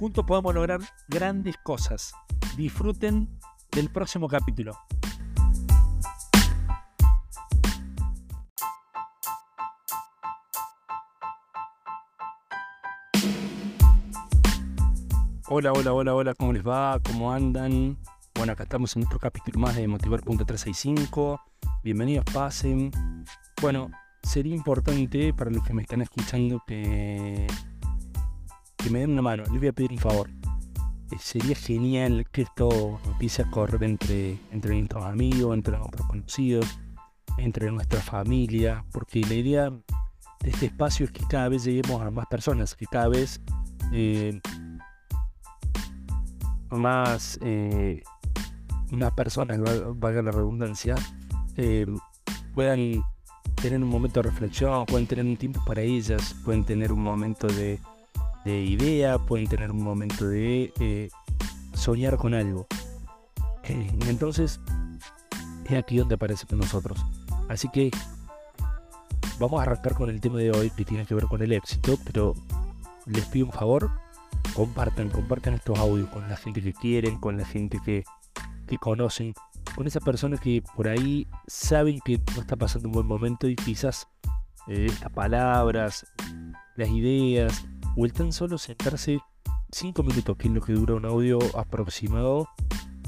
Juntos podemos lograr grandes cosas. Disfruten del próximo capítulo. Hola, hola, hola, hola, ¿cómo les va? ¿Cómo andan? Bueno, acá estamos en otro capítulo más de Motivar.365. Bienvenidos, pasen. Bueno, sería importante para los que me están escuchando que, que me den una mano. Les voy a pedir un favor sería genial que esto empiece a correr entre, entre nuestros amigos, entre nuestros conocidos, entre nuestra familia, porque la idea de este espacio es que cada vez lleguemos a más personas, que cada vez eh, más, eh, más personas, valga la redundancia, eh, puedan tener un momento de reflexión, pueden tener un tiempo para ellas, pueden tener un momento de, de idea, pueden tener un momento de eh, soñar con algo. Eh, entonces, es aquí donde aparece con nosotros. Así que vamos a arrancar con el tema de hoy que tiene que ver con el éxito, pero les pido un favor, compartan, compartan estos audios con la gente que quieren, con la gente que, que conocen, con esas personas que por ahí saben que no está pasando un buen momento y quizás eh, las palabras, las ideas, o el tan solo sentarse 5 minutos, que es lo que dura un audio aproximado,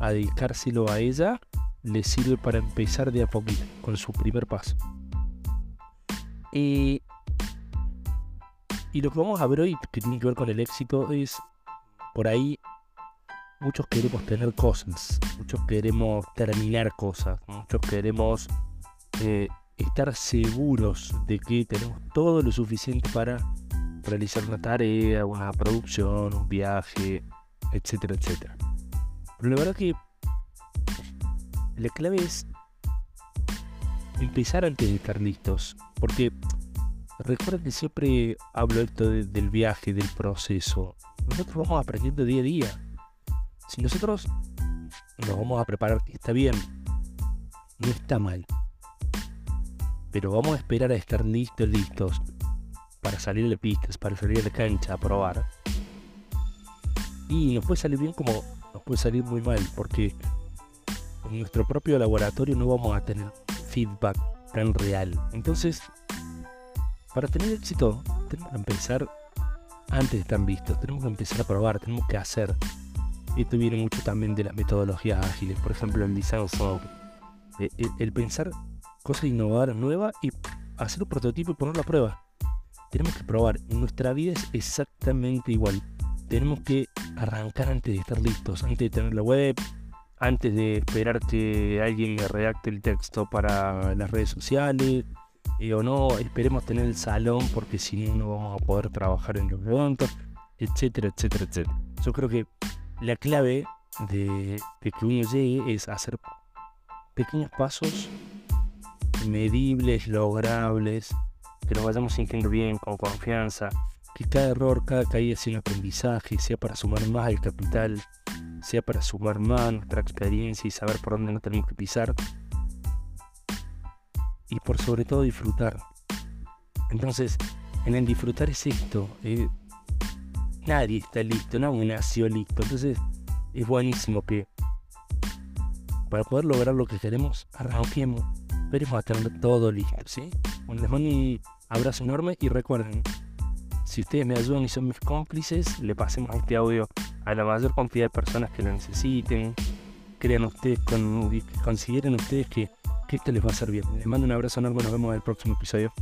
a dedicárselo a ella, le sirve para empezar de a poquito, con su primer paso. Y, y lo que vamos a ver hoy, que tiene que ver con el éxito, es por ahí muchos queremos tener cosas, muchos queremos terminar cosas, muchos queremos eh, estar seguros de que tenemos todo lo suficiente para realizar una tarea, una producción, un viaje, etcétera, etcétera. Pero la verdad que la clave es empezar antes de estar listos. Porque recuerden que siempre hablo esto del viaje, del proceso. Nosotros vamos aprendiendo día a día. Si nosotros nos vamos a preparar, está bien, no está mal. Pero vamos a esperar a estar listos, listos para salir de pistas, para salir de cancha a probar. Y nos puede salir bien como nos puede salir muy mal, porque en nuestro propio laboratorio no vamos a tener feedback tan real. Entonces, para tener éxito, tenemos que empezar antes de estar vistos, tenemos que empezar a probar, tenemos que hacer. Esto viene mucho también de las metodologías ágiles, por ejemplo, el design software. El, el pensar cosas innovadoras, nuevas y hacer un prototipo y ponerlo a prueba tenemos que probar. En nuestra vida es exactamente igual. Tenemos que arrancar antes de estar listos, antes de tener la web, antes de esperar que alguien me redacte el texto para las redes sociales. Eh, o no, esperemos tener el salón porque si no, no vamos a poder trabajar en los eventos, etcétera, etcétera, etcétera. Yo creo que la clave de, de que uno llegue es hacer pequeños pasos medibles, logrables, que nos vayamos sintiendo bien, con confianza, que cada error, cada caída sea un aprendizaje, sea para sumar más al capital, sea para sumar más nuestra experiencia y saber por dónde no tenemos que pisar. Y por sobre todo disfrutar. Entonces, en el disfrutar es esto. Eh, nadie está listo, nadie nació listo. Entonces, es buenísimo que para poder lograr lo que queremos, arranquemos. Esperemos a tener todo listo, ¿sí? Bueno, les mando Abrazo enorme y recuerden, si ustedes me ayudan y son mis cómplices, le pasemos este audio a la mayor cantidad de personas que lo necesiten. Crean ustedes, con, consideren ustedes que, esto les va a bien. Les mando un abrazo enorme, nos vemos en el próximo episodio.